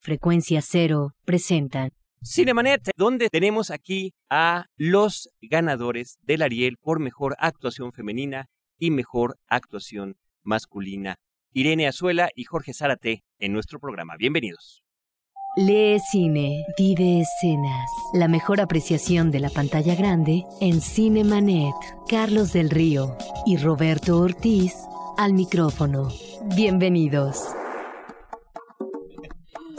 Frecuencia Cero presentan Cinemanet, donde tenemos aquí a los ganadores del Ariel por mejor actuación femenina y mejor actuación masculina. Irene Azuela y Jorge Zárate en nuestro programa. Bienvenidos. Lee Cine, vive escenas. La mejor apreciación de la pantalla grande en Cinemanet. Carlos del Río y Roberto Ortiz al micrófono. Bienvenidos.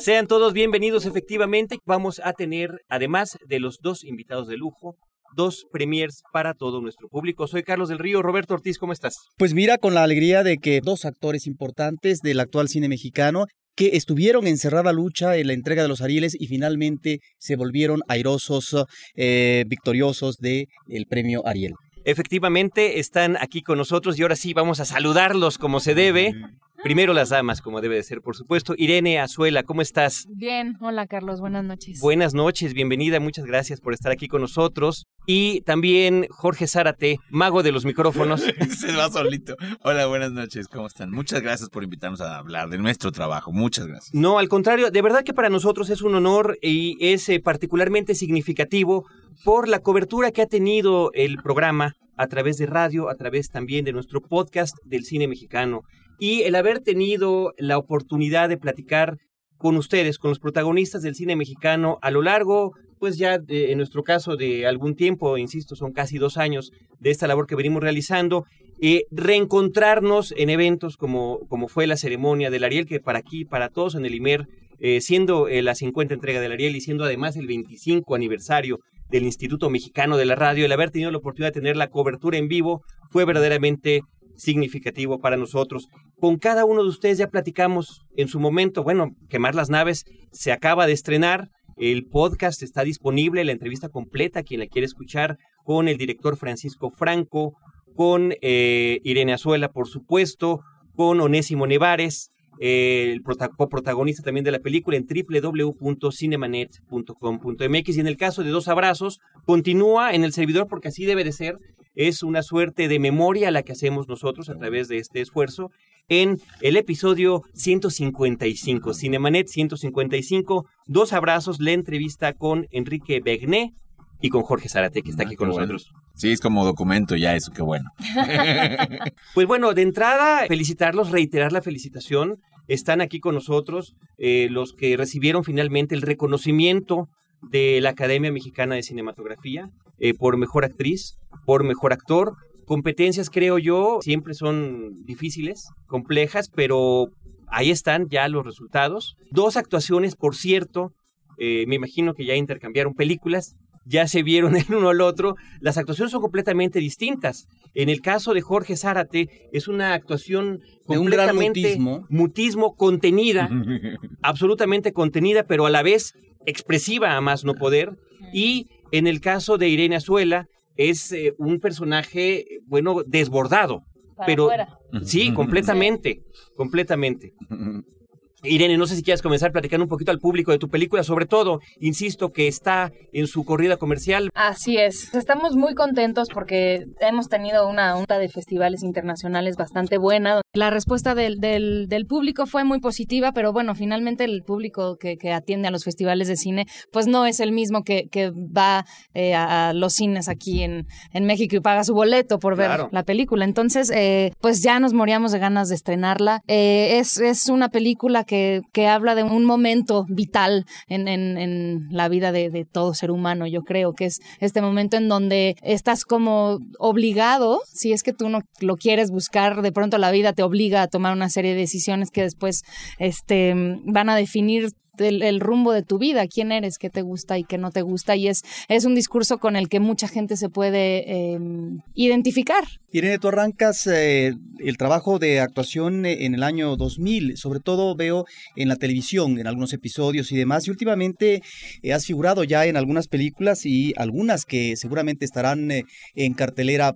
Sean todos bienvenidos efectivamente. Vamos a tener, además de los dos invitados de lujo, dos premiers para todo nuestro público. Soy Carlos del Río. Roberto Ortiz, ¿cómo estás? Pues mira, con la alegría de que dos actores importantes del actual cine mexicano que estuvieron en cerrada lucha en la entrega de los Arieles y finalmente se volvieron airosos, eh, victoriosos del el premio Ariel. Efectivamente, están aquí con nosotros y ahora sí vamos a saludarlos como se debe. Primero las damas, como debe de ser, por supuesto. Irene Azuela, ¿cómo estás? Bien, hola Carlos, buenas noches. Buenas noches, bienvenida, muchas gracias por estar aquí con nosotros. Y también Jorge Zárate, mago de los micrófonos. Se va solito. Hola, buenas noches, ¿cómo están? Muchas gracias por invitarnos a hablar de nuestro trabajo, muchas gracias. No, al contrario, de verdad que para nosotros es un honor y es eh, particularmente significativo por la cobertura que ha tenido el programa a través de radio, a través también de nuestro podcast del cine mexicano y el haber tenido la oportunidad de platicar con ustedes, con los protagonistas del cine mexicano a lo largo, pues ya de, en nuestro caso de algún tiempo, insisto, son casi dos años de esta labor que venimos realizando, eh, reencontrarnos en eventos como, como fue la ceremonia del Ariel, que para aquí, para todos en el IMER, eh, siendo eh, la 50 entrega del Ariel y siendo además el 25 aniversario del Instituto Mexicano de la Radio, el haber tenido la oportunidad de tener la cobertura en vivo fue verdaderamente significativo para nosotros. Con cada uno de ustedes ya platicamos en su momento, bueno, Quemar las Naves se acaba de estrenar, el podcast está disponible, la entrevista completa, quien la quiere escuchar, con el director Francisco Franco, con eh, Irene Azuela, por supuesto, con Onésimo Nevares, eh, el coprotagonista también de la película en www.cinemanet.com.mx y en el caso de Dos Abrazos continúa en el servidor porque así debe de ser es una suerte de memoria la que hacemos nosotros a través de este esfuerzo en el episodio 155, Cinemanet 155, dos abrazos, la entrevista con Enrique Begné y con Jorge Zarate, que está Ah, aquí con nosotros. bueno. Sí, es como documento ya eso, qué bueno. Pues bueno, de entrada, felicitarlos, reiterar la felicitación. Están aquí con nosotros eh, los que recibieron finalmente el reconocimiento de la Academia Mexicana de Cinematografía eh, por mejor actriz, por mejor actor. Competencias, creo yo, siempre son difíciles, complejas, pero ahí están ya los resultados. Dos actuaciones, por cierto, eh, me imagino que ya intercambiaron películas, ya se vieron el uno al otro. Las actuaciones son completamente distintas. En el caso de Jorge Zárate, es una actuación De un gran completamente mutismo. mutismo contenida, absolutamente contenida, pero a la vez expresiva a más no poder. Y en el caso de Irene Azuela, es eh, un personaje, bueno, desbordado. Para pero afuera. sí, completamente, completamente. Irene, no sé si quieres comenzar platicando un poquito al público de tu película, sobre todo, insisto, que está en su corrida comercial. Así es. Estamos muy contentos porque hemos tenido una onda de festivales internacionales bastante buena. La respuesta del, del, del público fue muy positiva, pero bueno, finalmente el público que, que atiende a los festivales de cine, pues no es el mismo que, que va eh, a, a los cines aquí en, en México y paga su boleto por ver Claro. la película. Entonces, eh, pues ya nos moríamos de ganas de estrenarla. Eh, es, es una película que, que habla de un momento vital en, en, en la vida de, de todo ser humano. Yo creo que es este momento en donde estás como obligado, si es que tú no lo quieres buscar, de pronto la vida te obliga a tomar una serie de decisiones que después este, van a definir el, rumbo de tu vida, quién eres, qué te gusta y qué no te gusta. Y es, es un discurso con el que mucha gente se puede eh, identificar. Irene, tú arrancas eh, el trabajo de actuación en el año 2000, sobre todo veo en la televisión, en algunos episodios y demás, y últimamente eh, has figurado ya en algunas películas y algunas que seguramente estarán eh, en cartelera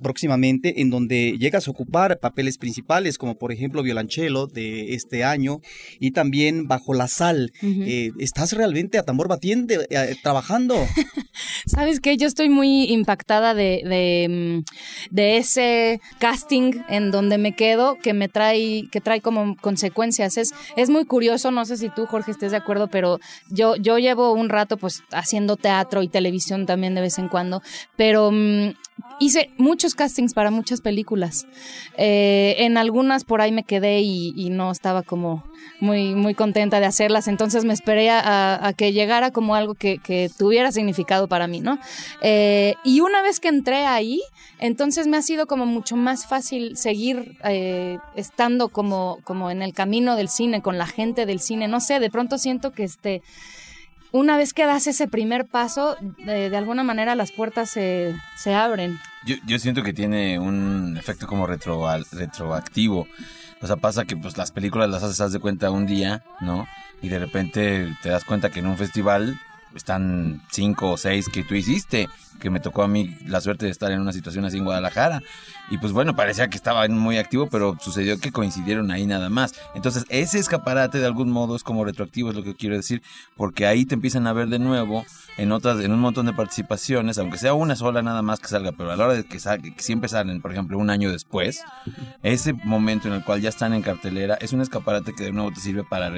próximamente, en donde llegas a ocupar papeles principales, como por ejemplo Violonchelo de este año, y también Bajo la Sal digital. Eh, ¿Estás realmente a tambor batiente eh, trabajando? ¿Sabes qué? Yo estoy muy impactada de, de, mm, de, ese casting en donde me quedo que me trae, que trae como consecuencias. Es, es muy curioso, no sé si tú, Jorge, estés de acuerdo, pero yo, yo llevo un rato pues haciendo teatro y televisión también de vez en cuando, pero mm, hice muchos castings para muchas películas. Eh, en algunas por ahí me quedé y, no estaba como muy, muy contenta de hacerlas, entonces me esperé a, que llegara como algo que, tuviera significado para mí, ¿no? Eh, y una vez que entré ahí, entonces me ha sido como mucho más fácil seguir eh, estando como, como en el camino del cine, con la gente del cine, no sé, de pronto siento que este una vez que das ese primer paso, de, alguna manera las puertas se, se abren. Yo, yo, siento que tiene un efecto como retro, retroactivo. O sea, pasa que pues las películas las haces, haz de cuenta un día, ¿no? Y de repente te das cuenta que en un festival están cinco o seis que tú hiciste, que me tocó a mí la suerte de estar en una situación así en Guadalajara. Y pues bueno, parecía que estaba muy activo, pero sucedió que coincidieron ahí nada más. Entonces, ese escaparate de algún modo es como retroactivo, es lo que quiero decir, porque ahí te empiezan a ver de nuevo en otras, en un montón de participaciones, aunque sea una sola nada más que salga, pero a la hora de que, salga, que siempre salen, por ejemplo, un año después, ese momento en el cual ya están en cartelera es un escaparate que de nuevo te sirve para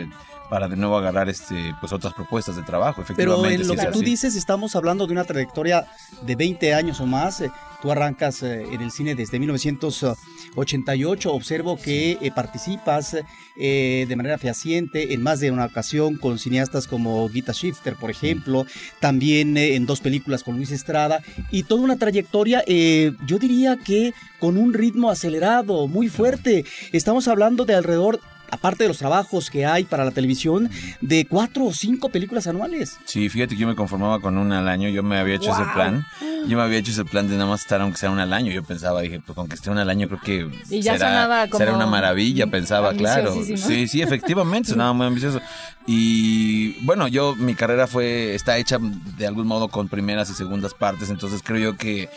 para de nuevo agarrar este pues otras propuestas de trabajo efectivamente en lo que tú dices estamos hablando de una trayectoria de 20 años o más eh, tú arrancas eh, en el cine desde 1988 observo que eh, participas de manera fehaciente en más de una ocasión con cineastas como Gita Shifter por ejemplo también en dos películas con Luis Estrada y toda una trayectoria yo diría que con un ritmo acelerado muy fuerte. Estamos hablando de alrededor aparte de los trabajos que hay para la televisión, de cuatro o cinco películas anuales. Sí, fíjate que yo me conformaba con una al año, yo me había hecho ese plan. Yo me había hecho ese plan de nada más estar aunque sea una al año. Yo pensaba, dije, pues con que esté una al año creo que será, una maravilla, pensaba, claro. Sí, sí, efectivamente, sonaba muy ambicioso. Y bueno, yo, mi carrera fue, está hecha de algún modo con primeras y segundas partes, entonces creo yo que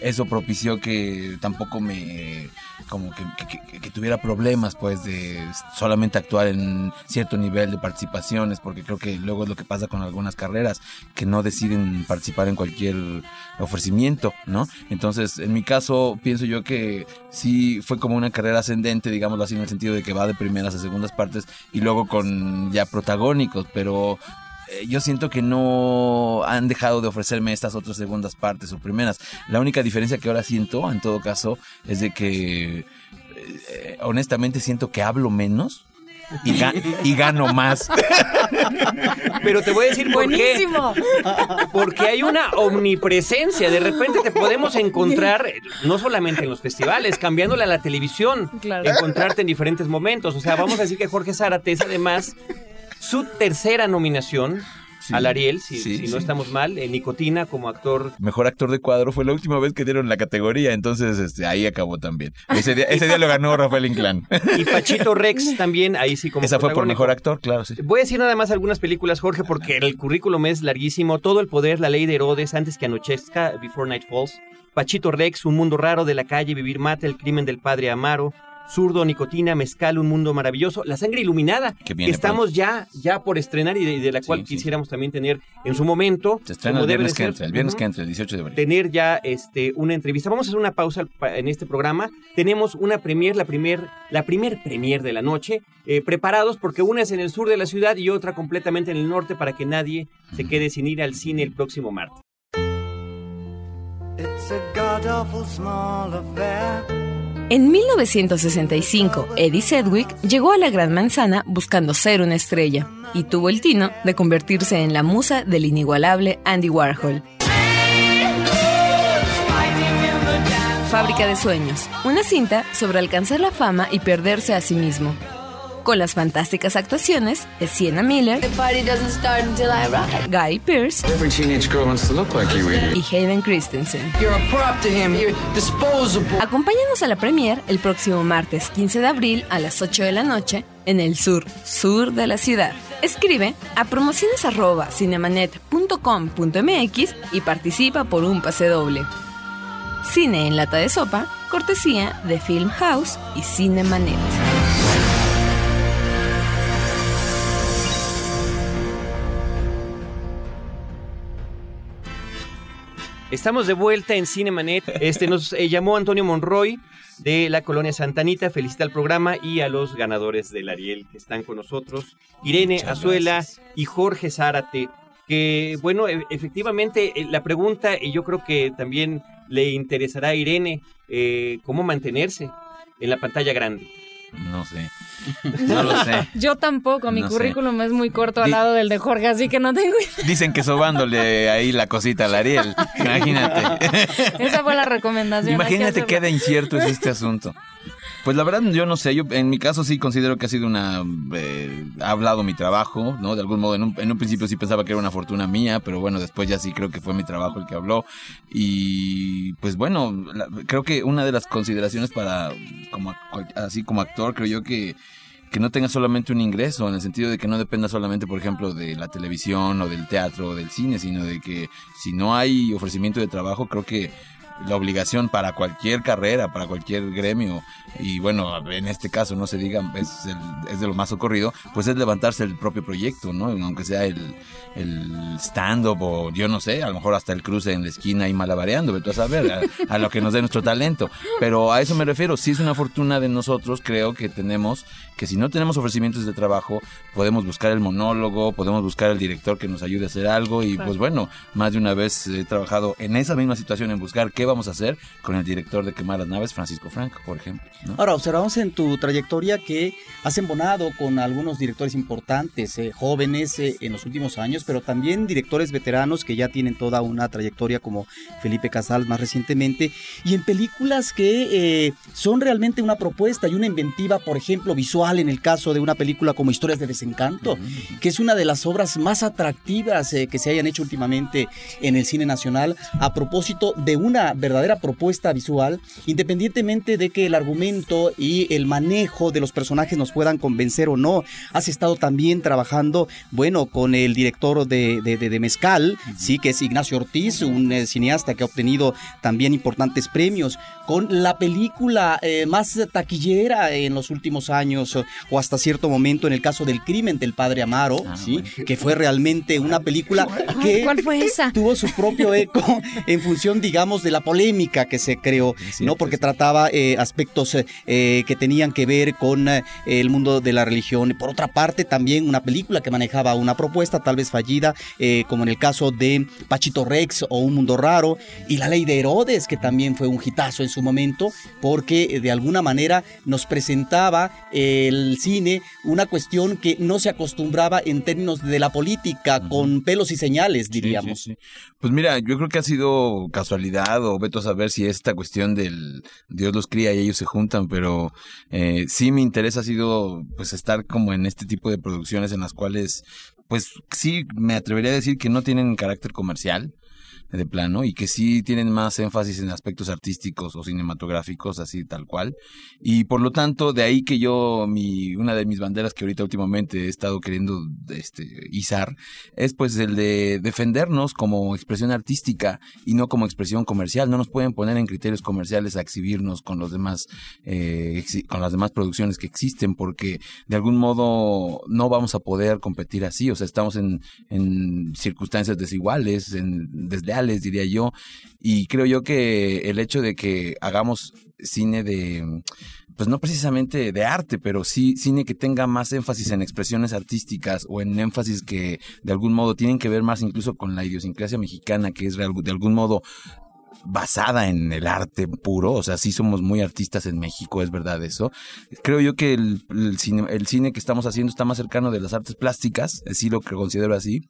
eso propició que tampoco me como que, que, tuviera problemas pues de solamente actuar en cierto nivel de participaciones porque creo que luego es lo que pasa con algunas carreras que no deciden participar en cualquier ofrecimiento no entonces en mi caso pienso yo que sí fue como una carrera ascendente digámoslo así en el sentido de que va de primeras a segundas partes y luego con ya protagónicos pero eh, yo siento que no han dejado de ofrecerme estas otras segundas partes o primeras. La única diferencia que ahora siento, en todo caso, es de que eh, honestamente siento que hablo menos. Y, gano más. Pero te voy a decir por qué. Porque hay una omnipresencia. De repente te podemos encontrar, no solamente en los festivales, cambiándole a la televisión, encontrarte en diferentes momentos. O sea, vamos a decir que Jorge Zárate es además su tercera nominación al Ariel, si, no estamos mal, en Nicotina como actor. Mejor actor de cuadro fue la última vez que dieron la categoría, entonces este, ahí acabó también. Ese día, lo ganó Rafael Inclán. Y Pachito Rex también, ahí sí como Esa fue por mejor actor, claro, sí. Voy a decir nada más algunas películas, Jorge, porque el currículum es larguísimo. Todo el poder, la ley de Herodes, antes que anochezca, Before Night Falls. Pachito Rex, Un Mundo Raro de la Calle, Vivir Mata, El Crimen del Padre Amaro, Zurdo, Nicotina, Mezcal, Un Mundo Maravilloso, La Sangre Iluminada, que, estamos ya, ya por estrenar y de, la cual quisiéramos también tener en su momento. Se estrena el viernes que entra, el viernes que entra, el 18 de abril. Tener ya este, una entrevista. Vamos a hacer una pausa en este programa. Tenemos una premier, la primer, la primer premier de la noche, eh, preparados porque una es en el sur de la ciudad y otra completamente en el norte para que nadie se quede sin ir al cine el próximo martes. It's a small affair. En 1965, Eddie Sedgwick llegó a la Gran Manzana buscando ser una estrella y tuvo el tino de convertirse en la musa del inigualable Andy Warhol. Fábrica de Sueños, una cinta sobre alcanzar la fama y perderse a sí mismo, con las fantásticas actuaciones de Sienna Miller, Guy Pearce y Hayden Christensen. Acompáñanos a la premier el próximo martes 15 de abril a las 8 de la noche en el sur, sur de la ciudad. Escribe a promociones.cinemanet.com.mx y participa por un pase doble. Cine en lata de sopa, cortesía de Film House y Cinemanet. Estamos de vuelta en Cinemanet. Este nos eh, llamó Antonio Monroy de la colonia Santanita. Felicita al programa y a los ganadores del Ariel que están con nosotros. Irene Azuela y Jorge Zárate. Que bueno, e, efectivamente eh, la pregunta, y yo creo que también le interesará a Irene, eh, cómo mantenerse en la pantalla grande. No sé. No lo sé. Yo tampoco, mi currículum es muy corto al lado del de Jorge, así que no tengo Dicen que sobándole ahí la cosita al Ariel. Imagínate. Esa fue la recomendación. Imagínate qué de incierto es este asunto. Pues la verdad yo no sé, yo en mi caso sí considero que ha sido una... Eh, ha hablado mi trabajo, ¿no? De algún modo, en un, en un, principio sí pensaba que era una fortuna mía, pero bueno, después ya sí creo que fue mi trabajo el que habló. Y pues bueno, creo que una de las consideraciones para, como así como actor, creo yo que que no tenga solamente un ingreso, en el sentido de que no dependa solamente, por ejemplo, de la televisión o del teatro o del cine, sino de que si no hay ofrecimiento de trabajo, creo que la obligación para cualquier carrera, para cualquier gremio, y bueno, en este caso no se diga, es, es de lo más ocurrido, pues es levantarse el propio proyecto, ¿no? Aunque sea el, el stand-up o yo no sé, a lo mejor hasta el cruce en la esquina y malabareando, vete a saber, a, a, lo que nos dé nuestro talento. Pero a eso me refiero, si es una fortuna de nosotros, creo que tenemos, que si no tenemos ofrecimientos de trabajo, podemos buscar el monólogo, podemos buscar el director que nos ayude a hacer algo y pues bueno, más de una vez he trabajado en esa misma situación en buscar qué vamos a hacer con el director de Quemar las Naves, Francisco Franco, por ejemplo. Ahora, observamos en tu trayectoria que has embonado con algunos directores importantes, eh, jóvenes eh, en los últimos años, pero también directores veteranos que ya tienen toda una trayectoria como Felipe Casal más recientemente, y en películas que eh, son realmente una propuesta y una inventiva, por ejemplo, visual en el caso de una película como Historias de Desencanto, que es una de las obras más atractivas que se hayan hecho últimamente en el cine nacional a propósito de una verdadera propuesta visual, independientemente de que el argumento y el manejo de los personajes nos puedan convencer o no. Has estado también trabajando, bueno, con el director de, de, Mezcal, sí, que es Ignacio Ortiz, un eh, cineasta que ha obtenido también importantes premios, con la película eh, más taquillera en los últimos años, o hasta cierto momento en el caso del crimen del padre Amaro, ah, sí, que fue realmente una película que tuvo su propio eco en función, digamos, de la polémica que se creó, ¿no? Porque trataba eh, aspectos eh, que tenían que ver con eh, el mundo de la religión. Por otra parte, también una película que manejaba una propuesta tal vez fallida, como en el caso de Pachito Rex o Un Mundo Raro, y La Ley de Herodes, que también fue un hitazo en su momento, porque de alguna manera nos presentaba el cine una cuestión que no se acostumbraba en términos de la política, con pelos y señales, diríamos. pues mira, yo creo que ha sido casualidad o veto a saber si esta cuestión del Dios los cría y ellos se juntan, pero eh, sí mi interés ha sido pues estar como en este tipo de producciones en las cuales pues sí me atrevería a decir que no tienen carácter comercial de plano y que sí tienen más énfasis en aspectos artísticos o cinematográficos así tal cual. Y por lo tanto de ahí que yo mi una de mis banderas que ahorita últimamente he estado queriendo este izar es pues el de defendernos como expresión artística y no como expresión comercial. No nos pueden poner en criterios comerciales a exhibirnos con los demás eh, con las demás producciones que existen porque de algún modo no vamos a poder competir así. O sea estamos en, en circunstancias desiguales en desleales les diría yo. Y creo yo que el hecho de que hagamos cine de, pues no precisamente de arte, pero sí cine que tenga más énfasis en expresiones artísticas o en énfasis que de algún modo tienen que ver más incluso con la idiosincrasia mexicana, que es de algún modo basada en el arte puro, o sea, sí somos muy artistas en México, es verdad eso. Creo yo que el, cine, el cine que estamos haciendo está más cercano de las artes plásticas, así lo que considero así,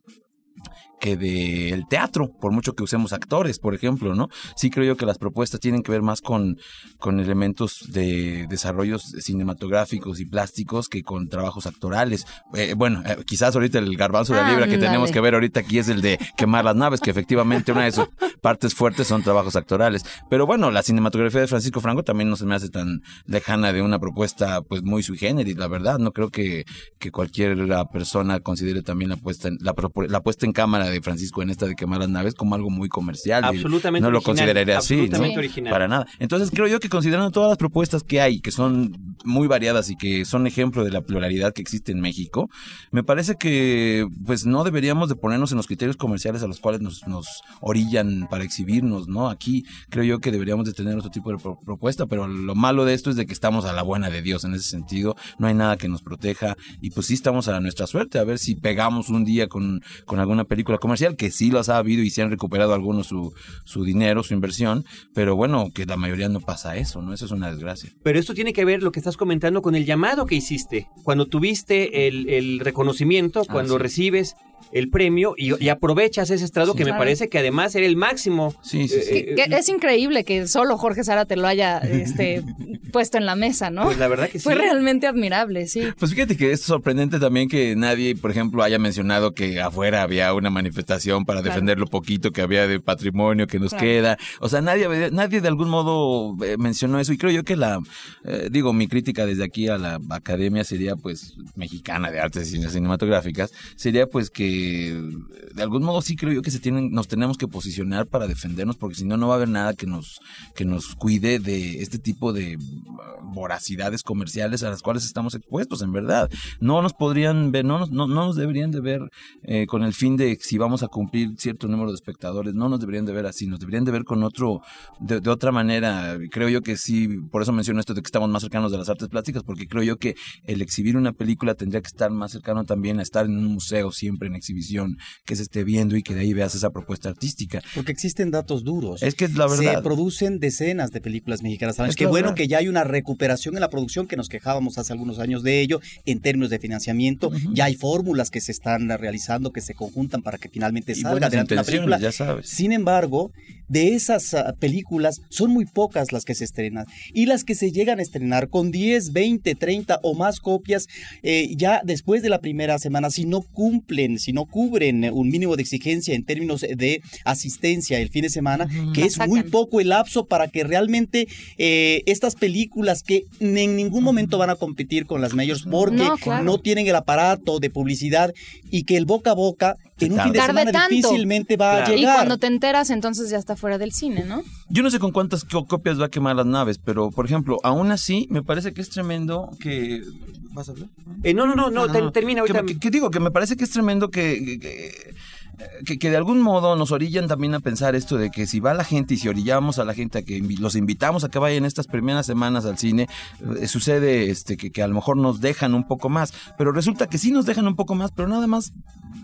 que del teatro, por mucho que usemos actores, por ejemplo, ¿no? Sí creo yo que las propuestas tienen que ver más con, con elementos de desarrollos cinematográficos y plásticos que con trabajos actorales. Eh, bueno, eh, quizás ahorita el garbanzo de la libra que tenemos que ver ahorita aquí es el de quemar las naves, que efectivamente una de sus partes fuertes son trabajos actorales. Pero bueno, la cinematografía de Francisco Franco también no se me hace tan lejana de una propuesta pues muy sui generis, la verdad. No creo que, que cualquier persona considere también la puesta en, la, la puesta en cámara de Francisco en esta de quemar las naves como algo muy comercial. Absolutamente. No lo consideraría así, ¿no? Original. Para nada. Entonces creo yo que considerando todas las propuestas que hay, que son muy variadas y que son ejemplo de la pluralidad que existe en México, me parece que pues no deberíamos de ponernos en los criterios comerciales a los cuales nos, nos orillan para exhibirnos, ¿no? Aquí creo yo que deberíamos de tener otro tipo de propuesta, pero lo malo de esto es de que estamos a la buena de Dios en ese sentido, no hay nada que nos proteja y pues sí estamos a nuestra suerte, a ver si pegamos un día con, con alguna película comercial, que sí los ha habido y se han recuperado algunos su, su dinero, su inversión, pero bueno, que la mayoría no pasa eso, ¿no? Eso es una desgracia. Pero esto tiene que ver lo que estás comentando con el llamado que hiciste, cuando tuviste el, el reconocimiento, ah, cuando recibes el premio y, aprovechas ese estrado que me parece que además era el máximo. Sí, sí, eh, eh, es increíble que solo Jorge Sara te lo haya este, puesto en la mesa, ¿no? Pues la verdad que sí. Fue realmente admirable, sí. Pues fíjate que es sorprendente también que nadie, por ejemplo, haya mencionado que afuera había una manifestación para defender lo poquito que había de patrimonio que nos queda. O sea, nadie, nadie de algún modo eh, mencionó eso y creo yo que la, digo, mi crítica desde aquí a la academia sería pues mexicana de artes y cinematográficas, sería pues que de algún modo sí creo yo que se tienen, nos tenemos que posicionar para defendernos, porque si no, no va a haber nada que nos, que nos cuide de este tipo de voracidades comerciales a las cuales estamos expuestos, en verdad. No nos podrían ver, no nos, no, nos deberían de ver eh, con el fin de si vamos a cumplir cierto número de espectadores, no nos deberían de ver así, nos deberían de ver con otro, de, de otra manera. Creo yo que sí, por eso menciono esto de que estamos más cercanos de las artes plásticas, porque creo yo que el exhibir una película tendría que estar más cercano también a estar en un museo siempre en exhibición que se esté viendo y que de ahí veas esa propuesta artística. Porque existen datos duros. Es que es la verdad. Se producen decenas de películas mexicanas. Es que bueno que ya hay una recuperación en la producción que nos quejábamos hace algunos años de ello en términos de financiamiento. Ya hay fórmulas que se están realizando, que se conjuntan para que finalmente salga adelante una película. Ya sabes. Sin embargo, de esas ah, películas son muy pocas las que se estrenan. Y las que se llegan a estrenar con 10, 20, 30 o más copias, eh, ya después de la primera semana, si no cumplen, si no cubren un mínimo de exigencia en términos de asistencia el fin de semana, que es muy poco el lapso para que realmente eh, estas películas que en ningún momento van a competir con las mayores porque no tienen el aparato de publicidad y que el boca a boca en un fin de semana difícilmente va a llegar. Y cuando te enteras, entonces ya está fuera del cine, ¿no? Yo no sé con cuántas copias va a quemar las naves, pero por ejemplo, aún así, me parece que es tremendo que. ¿Vas a hablar? Eh, no, no, no, no, ah, termina ahorita. Que, digo, que me parece que es tremendo que que, que, de algún modo nos orillan también a pensar esto de que si va la gente y si orillamos a la gente a que los invitamos a que vayan estas primeras semanas al cine, eh, sucede este que, que, a lo mejor nos dejan un poco más, pero resulta que sí nos dejan un poco más, pero nada más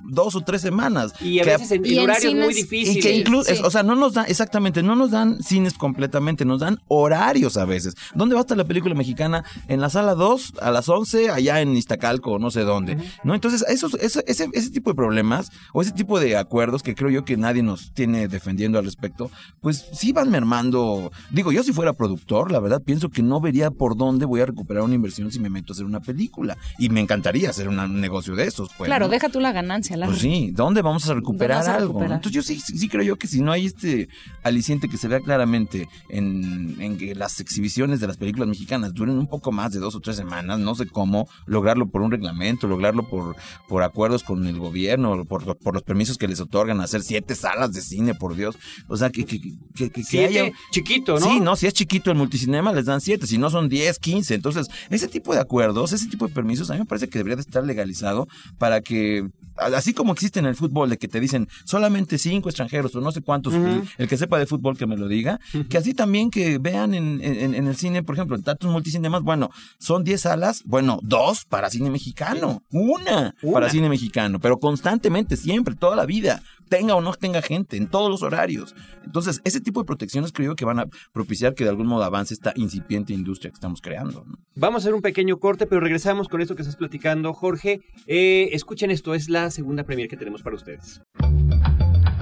dos o tres semanas. Y a veces en, horarios muy difíciles. Y que incluso, o sea, no nos dan, exactamente, no nos dan cines completamente, nos dan horarios a veces. ¿Dónde va a estar la película mexicana? En la sala 2, a las 11, allá en Iztacalco, no sé dónde. ¿No? Entonces, esos, ese, ese, ese tipo de problemas o ese tipo de de acuerdos que creo yo que nadie nos tiene defendiendo al respecto, pues sí van mermando. Digo, yo si fuera productor, la verdad pienso que no vería por dónde voy a recuperar una inversión si me meto a hacer una película. Y me encantaría hacer un negocio de esos. Pues, claro, deja tú la ganancia. La pues sí, ¿dónde vamos a recuperar algo? Entonces yo sí, sí creo yo que si no hay este aliciente que se vea claramente en, en que las exhibiciones de las películas mexicanas duren un poco más de dos o tres semanas, no sé cómo lograrlo por un reglamento, lograrlo por, por acuerdos con el gobierno, por, por los permisos que les otorgan hacer siete salas de cine, por Dios. O sea, que, que, que, que haya... Chiquito, ¿no? Sí, no, si es chiquito el multicinema les dan siete, si no son diez, quince. Entonces, ese tipo de acuerdos, ese tipo de permisos, a mí me parece que debería de estar legalizado para que así como existe en el fútbol de que te dicen solamente cinco extranjeros o no sé cuántos, el, que sepa de fútbol que me lo diga, que así también que vean en, en, el cine, por ejemplo, en tantos multicinemas, bueno, son diez salas, bueno, dos para cine mexicano, una, para cine mexicano, pero constantemente, siempre, toda la vida, tenga o no tenga gente, en todos los horarios. Entonces, ese tipo de protecciones creo que van a propiciar que de algún modo avance esta incipiente industria que estamos creando. Vamos a hacer un pequeño corte, pero regresamos con esto que estás platicando, Jorge. Eh, escuchen esto, es la segunda premier que tenemos para ustedes.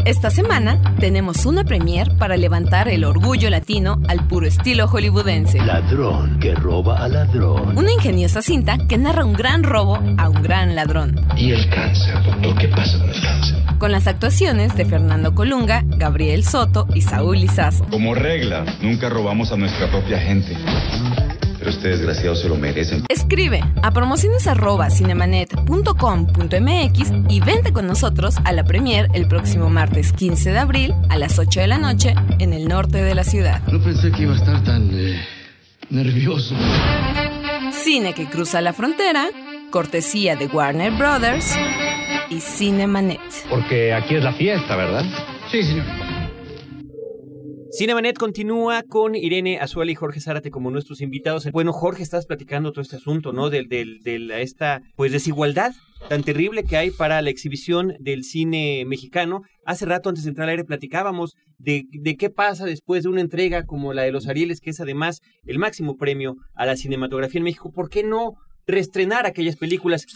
Esta semana tenemos una premier para levantar el orgullo latino al puro estilo hollywoodense. Ladrón que roba a ladrón. Una ingeniosa cinta que narra un gran robo a un gran ladrón. ¿Y el cáncer, doctor? ¿Qué pasa con el cáncer? Con las actuaciones de Fernando Colunga, Gabriel Soto y Saúl Lizazo. Como regla, nunca robamos a nuestra propia gente. Pero este desgraciado se lo merece. Escribe a promociones@cinemanet.com.mx y vente con nosotros a la premier el próximo martes 15 de abril a las 8 de la noche en el norte de la ciudad. No pensé que iba a estar tan eh, nervioso. Cine que cruza la frontera, cortesía de Warner Brothers y Cinemanet. Porque aquí es la fiesta, ¿verdad? Sí, señor. Cinemanet continúa con Irene Azuela y Jorge Zárate como nuestros invitados. Bueno, Jorge, estás platicando todo este asunto, ¿no? De, de, esta, pues, desigualdad tan terrible que hay para la exhibición del cine mexicano. Hace rato, antes de entrar al aire, platicábamos de, de qué pasa después de una entrega como la de los Arieles, que es además el máximo premio a la cinematografía en México. ¿Por qué no reestrenar aquellas películas.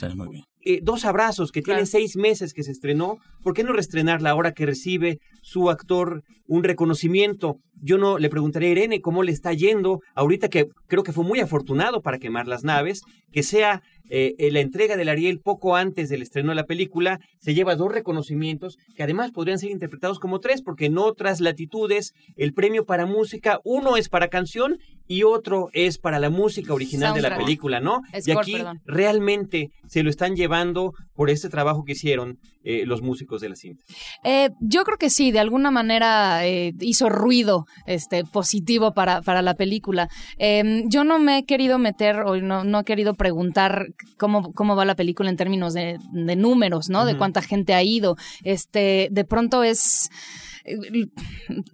Eh, dos abrazos que tienen seis meses que se estrenó, ¿por qué no reestrenarla ahora que recibe su actor un reconocimiento? Yo no le preguntaré a Irene cómo le está yendo ahorita que creo que fue muy afortunado para quemar las naves, que sea eh, la entrega del Ariel poco antes del estreno de la película, se lleva dos reconocimientos que además podrían ser interpretados como tres, porque en otras latitudes el premio para música, uno es para canción y otro es para la música original de la película, ¿no? y aquí realmente se lo están llevando por este trabajo que hicieron eh, los músicos de la cinta. Eh, yo creo que sí, de alguna manera eh, hizo ruido este, positivo para, para la película. Em, yo no me he querido meter o no, no he querido preguntar cómo, cómo va la película en términos de, números, ¿no? De cuánta gente ha ido. Este, de pronto es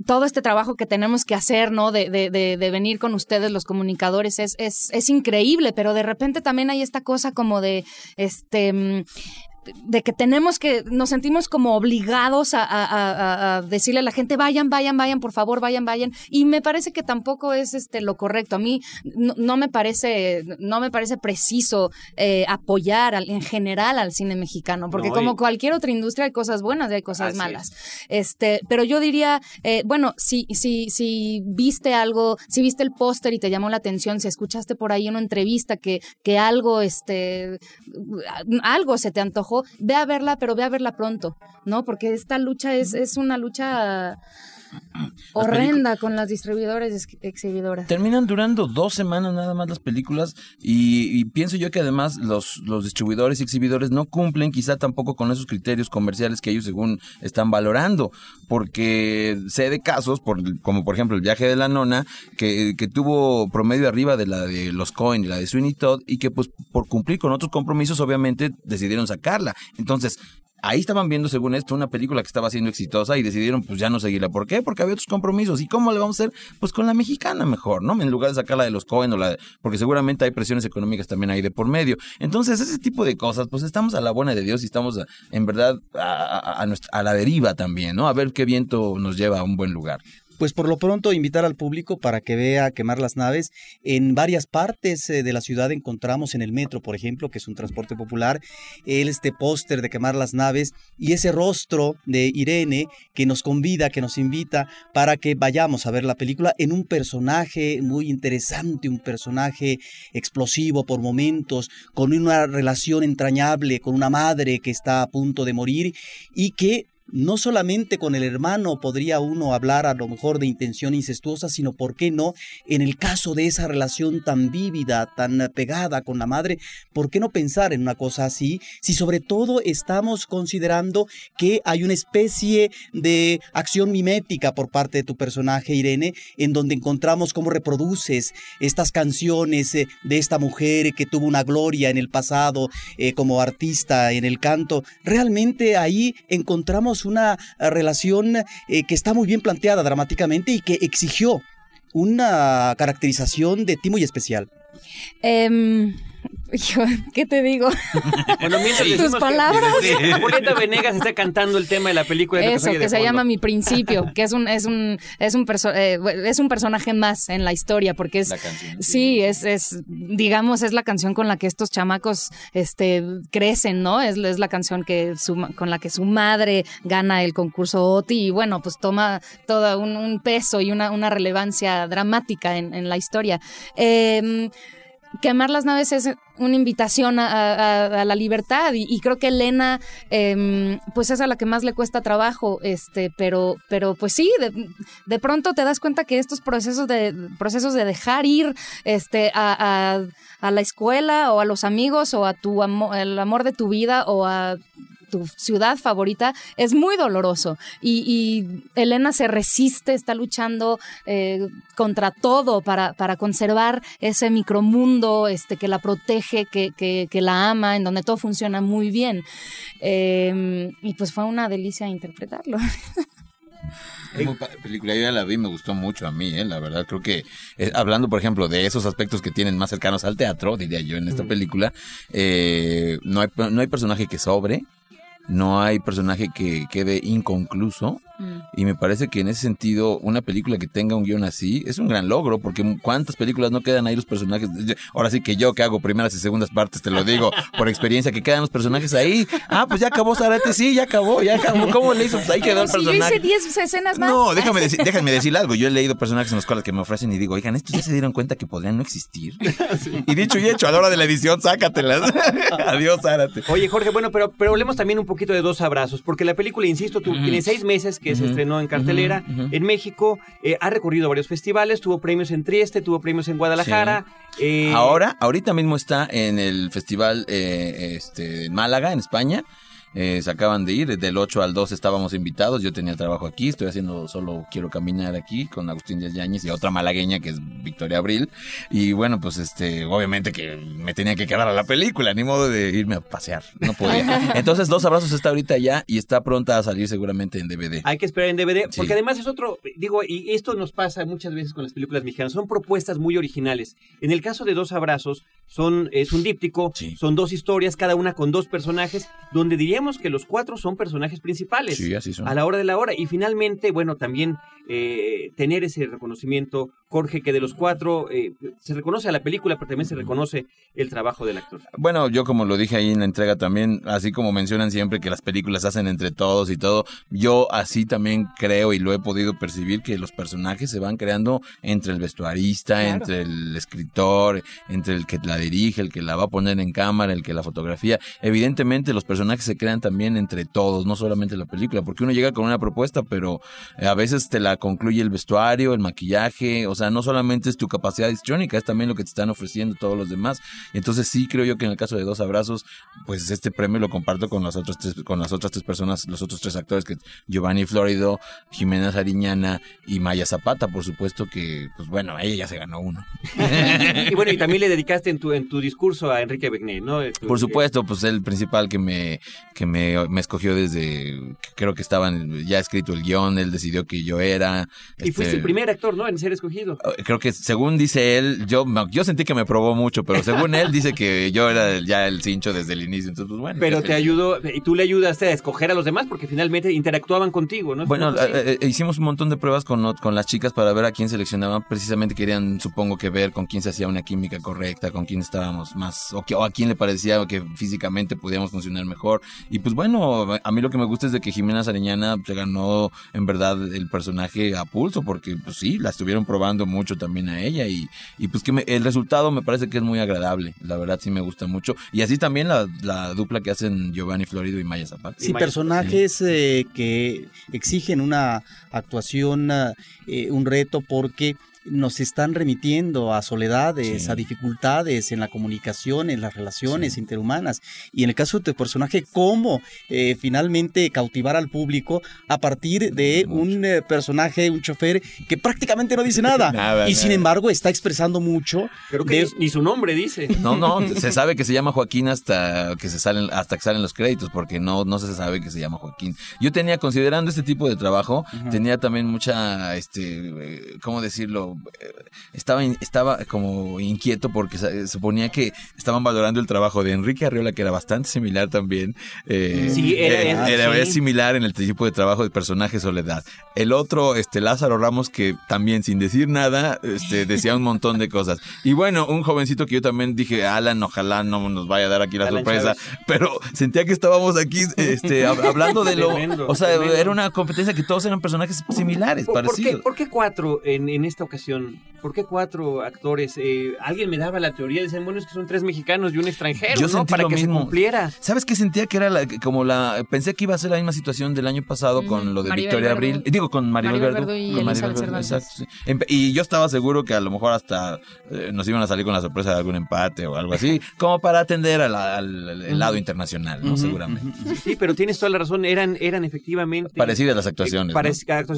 todo este trabajo que tenemos que hacer, ¿no? De, de, de, venir con ustedes, los comunicadores, es, es, es, increíble, pero de repente también hay esta cosa como de, este, mm, de que tenemos que, nos sentimos como obligados a, decirle a la gente, vayan, vayan, vayan, por favor, vayan, vayan. Y me parece que tampoco es este lo correcto. A mí no, me parece, no me parece preciso eh, apoyar en general al cine mexicano, porque como cualquier otra industria hay cosas buenas y hay cosas malas. Este, pero yo diría, eh, bueno, si, si, si viste algo, si viste el póster y te llamó la atención, si escuchaste por ahí una entrevista que, que algo, este, algo se te antojó ve a verla, pero ve a verla pronto, ¿no? Porque esta lucha es, es una lucha horrenda con las distribuidores exhibidoras. Terminan durando dos semanas nada más las películas y, pienso yo que además los, los distribuidores y exhibidores no cumplen quizá tampoco con esos criterios comerciales que ellos según están valorando, porque sé de casos, por, como por ejemplo el viaje de la nona, que, que tuvo promedio arriba de la de los Cohen y la de Sweeney Todd y que pues por cumplir con otros compromisos obviamente decidieron sacarla. Entonces, ahí estaban viendo, según esto, una película que estaba siendo exitosa y decidieron pues ya no seguirla. ¿Por qué? Porque había otros compromisos. ¿Y cómo le vamos a hacer? Pues con la mexicana mejor, ¿no? En lugar de sacar la de los Cohen o la de... Porque seguramente hay presiones económicas también ahí de por medio. Entonces, ese tipo de cosas, pues estamos a la buena de Dios y estamos en verdad a, a la deriva también, ¿no? A ver qué viento nos lleva a un buen lugar pues por lo pronto invitar al público para que vea quemar las naves. En varias partes eh, de la ciudad encontramos en el metro, por ejemplo, que es un transporte popular, este póster de quemar las naves y ese rostro de Irene que nos convida, que nos invita para que vayamos a ver la película en un personaje muy interesante, un personaje explosivo por momentos, con una relación entrañable con una madre que está a punto de morir y que no solamente con el hermano podría uno hablar a lo mejor de intención incestuosa, sino, ¿por qué no? En el caso de esa relación tan vívida, tan pegada con la madre, ¿por qué no pensar en una cosa así? Si sobre todo estamos considerando que hay una especie de acción mimética por parte de tu personaje, Irene, en donde encontramos cómo reproduces estas canciones eh, de esta mujer que tuvo una gloria en el pasado eh, como artista en el canto. Realmente ahí encontramos una eh, relación eh, que está muy bien planteada dramáticamente y que exigió una caracterización de ti muy especial. Em, ¿Qué te digo? Bueno, tus palabras. Julieta Venegas está cantando el tema de la película. Eso, que se llama Mi Principio, que es un, es un, es un, eh, es un personaje más en la historia, porque es, sí, es, es, digamos, es la canción con la que estos chamacos, este, crecen, ¿no? Es, es la canción que con la que su madre gana el concurso OTI y bueno, pues toma todo un, peso y una, una relevancia dramática en, en la historia. Eh, Quemar las naves es una invitación a, la libertad y, creo que Elena em, pues es a la que más le cuesta trabajo este pero pero pues sí de, pronto te das cuenta que estos procesos de procesos de dejar ir este a, la escuela o a los amigos o a tu amor, el amor de tu vida o a tu ciudad favorita es muy doloroso y, Elena se resiste, está luchando eh, contra todo para, para, conservar ese micromundo este, que la protege, que, que, la ama, en donde todo funciona muy bien. Em, y pues fue una delicia interpretarlo. película, yo ya la vi, me gustó mucho a mí, ¿eh? la verdad. Creo que, eh, hablando, por ejemplo, de esos aspectos que tienen más cercanos al teatro, diría yo, en esta película, eh, no, hay, no hay personaje que sobre, no hay personaje que quede inconcluso. Mm. Y me parece que en ese sentido, una película que tenga un guion así es un gran logro, porque ¿cuántas películas no quedan ahí los personajes? Ahora sí que yo que hago primeras y segundas partes, te lo digo por experiencia, que quedan los personajes ahí. Ah, pues ya acabó Zarate, sí, ya acabó, ya acabó. ¿Cómo le hizo? Pues ahí quedó el personaje. yo hice 10 escenas más. No, déjame, decir, déjame decir algo. Yo he leído personajes en los cuales que me ofrecen y digo, oigan, estos ya se dieron cuenta que podrían no existir. Y dicho y hecho, a la hora de la edición, sácatelas. Adiós, Zárate. Oye, Jorge, bueno, pero, pero hablemos también un poquito de dos abrazos, porque la película, insisto, tú, tiene seis meses que se estrenó en cartelera en México, eh, ha recorrido varios festivales, tuvo premios en Trieste, tuvo premios en Guadalajara. Eh, Ahora, ahorita mismo está en el festival eh, este, Málaga, en España. Eh, se acaban de ir, del 8 al 2 estábamos invitados, yo tenía trabajo aquí, estoy haciendo solo Quiero Caminar aquí con Agustín Díaz Yáñez y otra malagueña que es Victoria Abril, y bueno, pues este, obviamente que me tenía que quedar a la película, ni modo de irme a pasear, no podía. Entonces, Dos Abrazos está ahorita ya y está pronta a salir seguramente en DVD. Hay que esperar en DVD, porque además es otro, digo, y esto nos pasa muchas veces con las películas mexicanas, son propuestas muy originales. En el caso de Dos Abrazos, son, es un díptico, son dos historias, cada una con dos personajes, donde diríamos que los cuatro son personajes principales. A la hora de la hora. Y finalmente, bueno, también eh, tener ese reconocimiento, Jorge, que de los cuatro eh, se reconoce a la película, pero también se reconoce el trabajo del actor. Bueno, yo como lo dije ahí en la entrega también, así como mencionan siempre que las películas hacen entre todos y todo, yo así también creo y lo he podido percibir que los personajes se van creando entre el vestuarista, entre el escritor, entre el que la dirige, el que la va a poner en cámara, el que la fotografía. Evidentemente los personajes se crean también entre todos, no solamente la película, porque uno llega con una propuesta, pero eh, a veces te la concluye el vestuario, el maquillaje, o sea, no solamente es tu capacidad histriónica, es también lo que te están ofreciendo todos los demás. Entonces sí creo yo que en el caso de Dos Abrazos, pues este premio lo comparto con las otras tres, con las otras tres personas, los otros tres actores que Giovanni Florido, Jimena Sariñana y Maya Zapata, por supuesto que, pues bueno, ella ya se ganó uno. y bueno, y también le dedicaste en tu, en tu discurso a Enrique Begné, ¿no? por supuesto, pues el principal que me, que me, me escogió desde, creo que estaban ya escrito el guion, él decidió que yo era. Y fuiste el este, primer actor, ¿no? En ser escogido. Eh, creo que según dice él, yo, yo sentí que me probó mucho, pero según él dice que yo era ya el cincho desde el inicio, entonces pues bueno. Pero te ayudó, y tú le ayudaste a escoger a los demás porque finalmente interactuaban contigo, ¿no? Bueno, eh, eh, hicimos un montón de pruebas con, con las chicas para ver a quién seleccionaban, precisamente querían, supongo que ver con quién se hacía una química correcta, con quién estábamos más, o, que, o a quién le parecía que físicamente podíamos funcionar mejor. Y pues bueno, a mí lo que me gusta es de que Jimena Sariñana se ganó en verdad el personaje a pulso, porque pues sí, la estuvieron probando mucho también a ella y, y pues que el resultado me parece que es muy agradable, la verdad sí me gusta mucho. Y así también la, la dupla que hacen Giovanni Florido y Maya Zapata. Sí, personajes eh, que exigen una actuación, eh, un reto porque nos están remitiendo a soledades, a dificultades en la comunicación, en las relaciones interhumanas. Y en el caso de tu personaje, cómo eh, finalmente cautivar al público a partir de un eh, personaje, un chofer que prácticamente no dice nada. y sin embargo está expresando mucho. Creo que ni su nombre dice. No, no, se sabe que se llama Joaquín hasta que se salen, hasta que salen los créditos, porque no, no se sabe que se llama Joaquín. Yo tenía, considerando este tipo de trabajo, tenía también mucha, este, eh, ¿cómo decirlo? Eh, estaba, estaba como inquieto porque suponía que estaban valorando el trabajo de Enrique Arriola, que era bastante similar también. Eh, sí, era, eh, similar en el tipo de trabajo de personaje Soledad. El otro, este Lázaro Ramos, que también sin decir nada, este, decía un montón de cosas. Y bueno, un jovencito que yo también dije, Alan, ojalá no nos vaya a dar aquí la sorpresa, pero sentía que estábamos aquí este, hablando de lo... o sea, era una competencia que todos eran personajes similares, parecidos. ¿Por qué, cuatro en, en esta ocasión? ¿Por qué cuatro actores? Eh, alguien me daba la teoría, decían, bueno, es que son tres mexicanos y un extranjero, Yo ¿no? Para que se cumpliera. ¿Sabes qué sentía que era la, como la... Pensé que iba a ser la misma situación del año pasado con lo de Victoria Abril. Digo, con Maribel, Verdú. Y, con exacto, y yo estaba seguro que a lo mejor hasta eh, nos iban a salir con la sorpresa de algún empate o algo así, como para atender al, lado internacional, ¿no? Seguramente. Sí, pero tienes toda la razón, eran, eran efectivamente... Parecidas las actuaciones.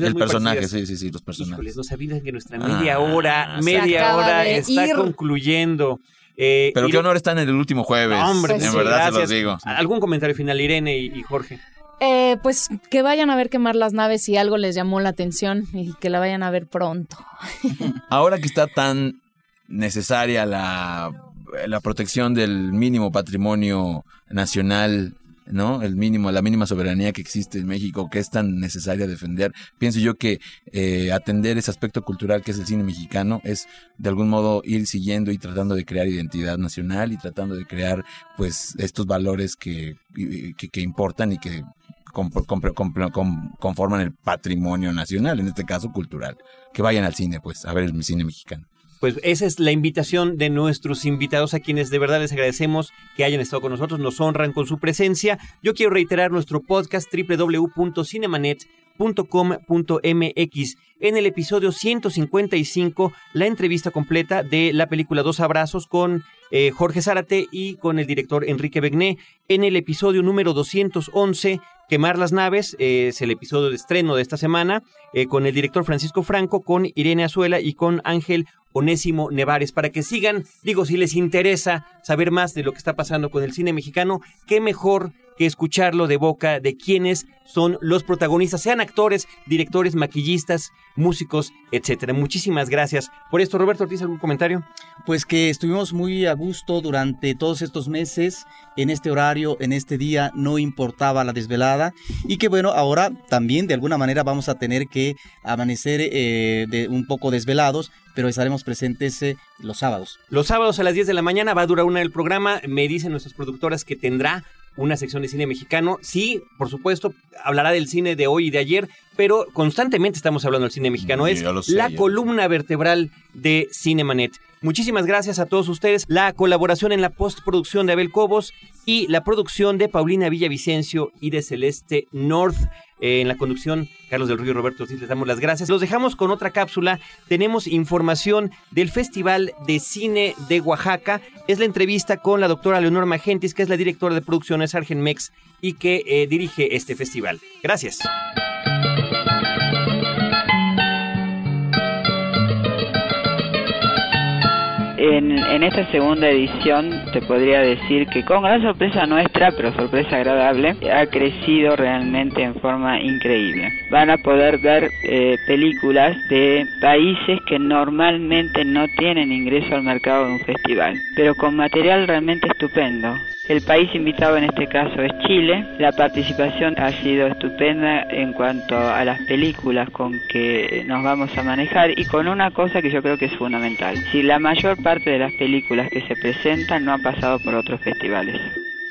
El personaje, sí, sí, sí, los personajes. Híjoles, no sabían que nuestra media hora media hora está concluyendo. Eh, Pero qué honor están en el último jueves. Hombre, en verdad se los digo. ¿Algún comentario final, Irene y, Jorge? Eh, pues que vayan a ver quemar las naves si algo les llamó la atención y que la vayan a ver pronto. Ahora que está tan necesaria la, la protección del mínimo patrimonio nacional ¿no? El mínimo, la mínima soberanía que existe en México, que es tan necesaria defender. Pienso yo que eh, atender ese aspecto cultural que es el cine mexicano es de algún modo ir siguiendo y tratando de crear identidad nacional y tratando de crear pues estos valores que, que, importan y que conforman el patrimonio nacional, en este caso cultural. Que vayan al cine, pues, a ver el cine mexicano pues esa es la invitación de nuestros invitados a quienes de verdad les agradecemos que hayan estado con nosotros, nos honran con su presencia. Yo quiero reiterar nuestro podcast www.cinemanet.com.mx. En el episodio 155, la entrevista completa de la película Dos Abrazos con eh, Jorge Zárate y con el director Enrique Begné. En el episodio número 211, Quemar las naves, eh, es el episodio de estreno de esta semana, eh, con el director Francisco Franco, con Irene Azuela y con Ángel Onésimo Nevares, para que sigan, digo, si les interesa saber más de lo que está pasando con el cine mexicano, qué mejor que escucharlo de boca de quienes son los protagonistas, sean actores, directores, maquillistas, músicos, etcétera. Muchísimas gracias por esto. Roberto Ortiz, ¿algún comentario? Pues que estuvimos muy a gusto durante todos estos meses, en este horario, en este día, no importaba la desvelada, y que bueno, ahora también de alguna manera vamos a tener que amanecer eh, de un poco desvelados, pero estaremos presentes eh, los sábados. Los sábados a las 10 de la mañana va a durar una del programa. Me dicen nuestras productoras que tendrá una sección de cine mexicano. Sí, por supuesto, hablará del cine de hoy y de ayer, pero constantemente estamos hablando del cine mexicano. es la columna vertebral de Cinemanet. Muchísimas gracias a todos ustedes. La colaboración en la postproducción de Abel Cobos y la producción de Paulina Villavicencio y de Celeste North. Eh, en la conducción, Carlos del Río Roberto les damos las gracias. Los dejamos con otra cápsula. Tenemos información del Festival de Cine de Oaxaca. Es la entrevista con la doctora Leonor Magentis, que es la directora de producciones Argenmex y que eh, dirige este festival. Gracias. En, esta segunda edición te podría decir que con gran sorpresa nuestra, pero sorpresa agradable, ha crecido realmente en forma increíble. Van a poder ver eh, películas de países que normalmente no tienen ingreso al mercado de un festival, pero con material realmente estupendo. El país invitado en este caso es Chile. La participación ha sido estupenda en cuanto a las películas con que nos vamos a manejar y con una cosa que yo creo que es fundamental. Si la mayor parte de las películas que se presentan no han pasado por otros festivales.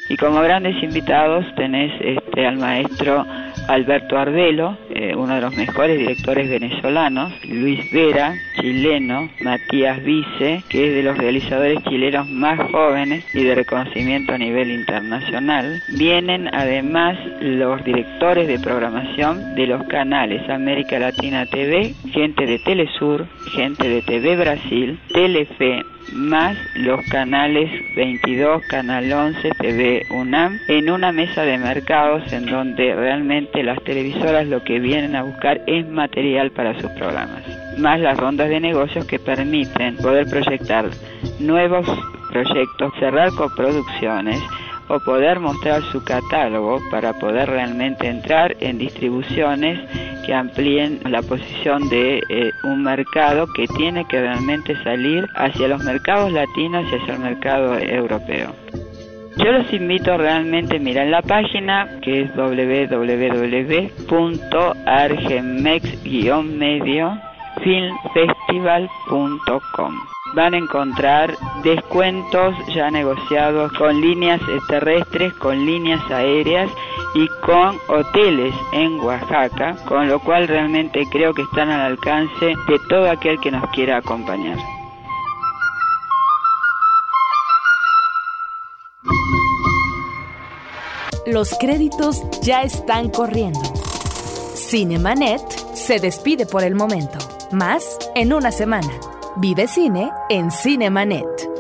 Y como grandes invitados tenés este, al maestro Alberto Arbelo, eh, uno de los mejores directores venezolanos, Luis Vera, chileno, Matías Vice, que es de los realizadores chilenos más jóvenes y de reconocimiento a nivel internacional. Vienen además los directores de programación de los canales América Latina TV, gente de Telesur, gente de TV Brasil, Telefe, más los canales 22, Canal 11, TV UNAM, en una mesa de mercados en donde realmente las televisoras lo que vienen a buscar es material para sus programas, más las rondas de negocios que permiten poder proyectar nuevos proyectos, cerrar coproducciones, o poder mostrar su catálogo para poder realmente entrar en distribuciones que amplíen la posición de eh, un mercado que tiene que realmente salir hacia los mercados latinos y hacia el mercado europeo. Yo los invito realmente a mirar la página que es www.argemex-medio filmfestival.com van a encontrar descuentos ya negociados con líneas terrestres, con líneas aéreas y con hoteles en Oaxaca, con lo cual realmente creo que están al alcance de todo aquel que nos quiera acompañar. Los créditos ya están corriendo. Cinemanet se despide por el momento. Más en una semana. Vive cine en Cinemanet.